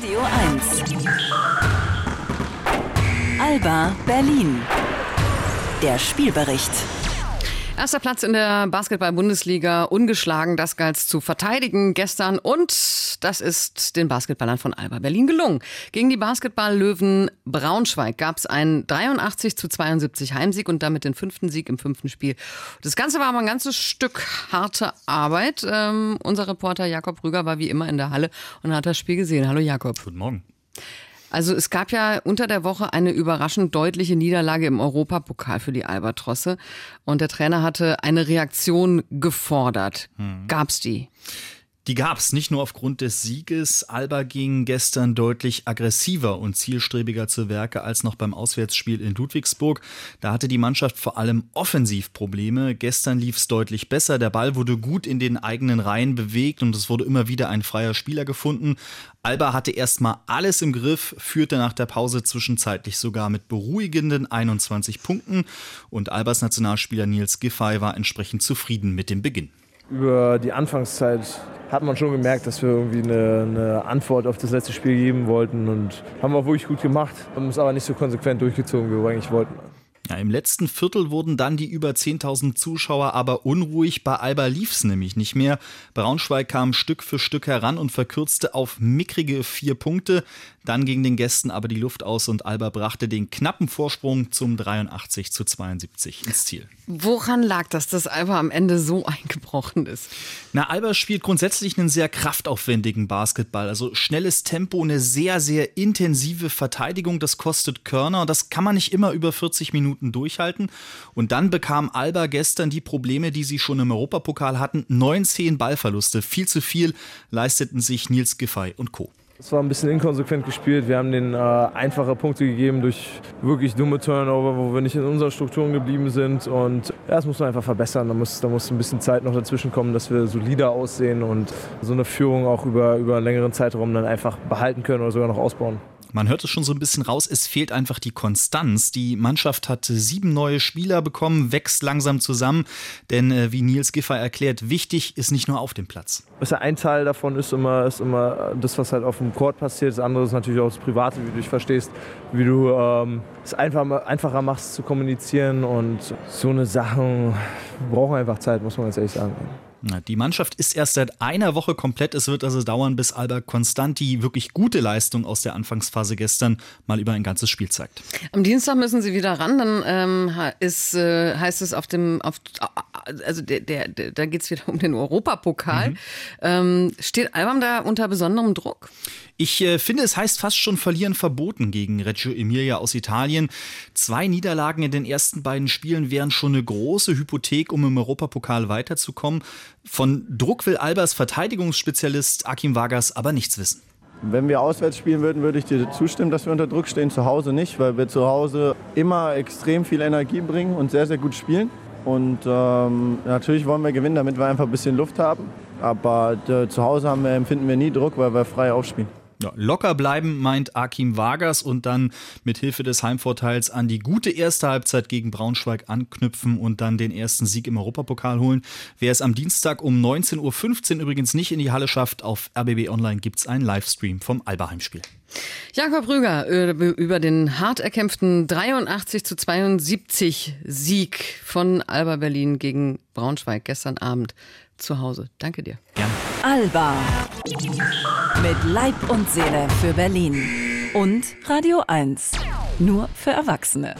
Radio 1. Alba Berlin. Der Spielbericht. Erster Platz in der Basketball-Bundesliga, ungeschlagen, das galt zu verteidigen gestern und das ist den Basketballern von Alba Berlin gelungen. Gegen die Basketball-Löwen Braunschweig gab es einen 83 zu 72 Heimsieg und damit den fünften Sieg im fünften Spiel. Das Ganze war aber ein ganzes Stück harte Arbeit. Ähm, unser Reporter Jakob Rüger war wie immer in der Halle und hat das Spiel gesehen. Hallo Jakob. Guten Morgen. Also es gab ja unter der Woche eine überraschend deutliche Niederlage im Europapokal für die Albatrosse und der Trainer hatte eine Reaktion gefordert. Hm. Gab's die? Die gab es nicht nur aufgrund des Sieges. Alba ging gestern deutlich aggressiver und zielstrebiger zu Werke als noch beim Auswärtsspiel in Ludwigsburg. Da hatte die Mannschaft vor allem offensiv Probleme. Gestern lief es deutlich besser. Der Ball wurde gut in den eigenen Reihen bewegt und es wurde immer wieder ein freier Spieler gefunden. Alba hatte erstmal alles im Griff, führte nach der Pause zwischenzeitlich sogar mit beruhigenden 21 Punkten und Albas Nationalspieler Nils Giffey war entsprechend zufrieden mit dem Beginn. Über die Anfangszeit hat man schon gemerkt, dass wir irgendwie eine, eine, Antwort auf das letzte Spiel geben wollten und haben wir wirklich gut gemacht, haben es aber nicht so konsequent durchgezogen, wie wir eigentlich wollten. Ja, Im letzten Viertel wurden dann die über 10.000 Zuschauer aber unruhig. Bei Alba lief es nämlich nicht mehr. Braunschweig kam Stück für Stück heran und verkürzte auf mickrige vier Punkte. Dann ging den Gästen aber die Luft aus und Alba brachte den knappen Vorsprung zum 83 zu 72 ins Ziel. Woran lag das, dass Alba am Ende so eingebrochen ist? Na, Alba spielt grundsätzlich einen sehr kraftaufwendigen Basketball. Also schnelles Tempo, eine sehr, sehr intensive Verteidigung. Das kostet Körner das kann man nicht immer über 40 Minuten durchhalten. Und dann bekam Alba gestern die Probleme, die sie schon im Europapokal hatten. 19 Ballverluste, viel zu viel leisteten sich Nils Giffey und Co. Es war ein bisschen inkonsequent gespielt. Wir haben den äh, einfache Punkte gegeben durch wirklich dumme Turnover, wo wir nicht in unseren Strukturen geblieben sind. Und ja, das muss man einfach verbessern. Da muss, da muss ein bisschen Zeit noch dazwischen kommen, dass wir solider aussehen und so eine Führung auch über, über einen längeren Zeitraum dann einfach behalten können oder sogar noch ausbauen. Man hört es schon so ein bisschen raus, es fehlt einfach die Konstanz. Die Mannschaft hat sieben neue Spieler bekommen, wächst langsam zusammen. Denn äh, wie Nils Giffer erklärt, wichtig ist nicht nur auf dem Platz. ein Teil davon ist immer, ist immer das, was halt auf dem Court passiert. Das andere ist natürlich auch das Private, wie du dich verstehst, wie du ähm, es einfach, einfacher machst zu kommunizieren. Und so eine Sachen brauchen einfach Zeit, muss man ganz ehrlich sagen. Die Mannschaft ist erst seit einer Woche komplett. Es wird also dauern, bis Alba konstant die wirklich gute Leistung aus der Anfangsphase gestern mal über ein ganzes Spiel zeigt. Am Dienstag müssen sie wieder ran. Dann ähm, ist, äh, heißt es auf dem, auf, also der, der, der da geht es wieder um den Europapokal. Mhm. Ähm, steht Alba da unter besonderem Druck? Ich äh, finde, es heißt fast schon verlieren verboten gegen Reggio Emilia aus Italien. Zwei Niederlagen in den ersten beiden Spielen wären schon eine große Hypothek, um im Europapokal weiterzukommen. Von Druck will Albers Verteidigungsspezialist Akim Vargas aber nichts wissen. Wenn wir auswärts spielen würden, würde ich dir zustimmen, dass wir unter Druck stehen. Zu Hause nicht, weil wir zu Hause immer extrem viel Energie bringen und sehr, sehr gut spielen. Und ähm, natürlich wollen wir gewinnen, damit wir einfach ein bisschen Luft haben. Aber äh, zu Hause haben wir, empfinden wir nie Druck, weil wir frei aufspielen. Ja, locker bleiben, meint Akim Vargas und dann mit Hilfe des Heimvorteils an die gute erste Halbzeit gegen Braunschweig anknüpfen und dann den ersten Sieg im Europapokal holen. Wer es am Dienstag um 19.15 Uhr übrigens nicht in die Halle schafft, auf RBB Online gibt es einen Livestream vom Alba-Heimspiel. Jakob Rüger äh, über den hart erkämpften 83 zu 72 Sieg von Alba Berlin gegen Braunschweig gestern Abend zu Hause. Danke dir. Gerne. Alba. Mit Leib und Seele für Berlin. Und Radio 1. Nur für Erwachsene.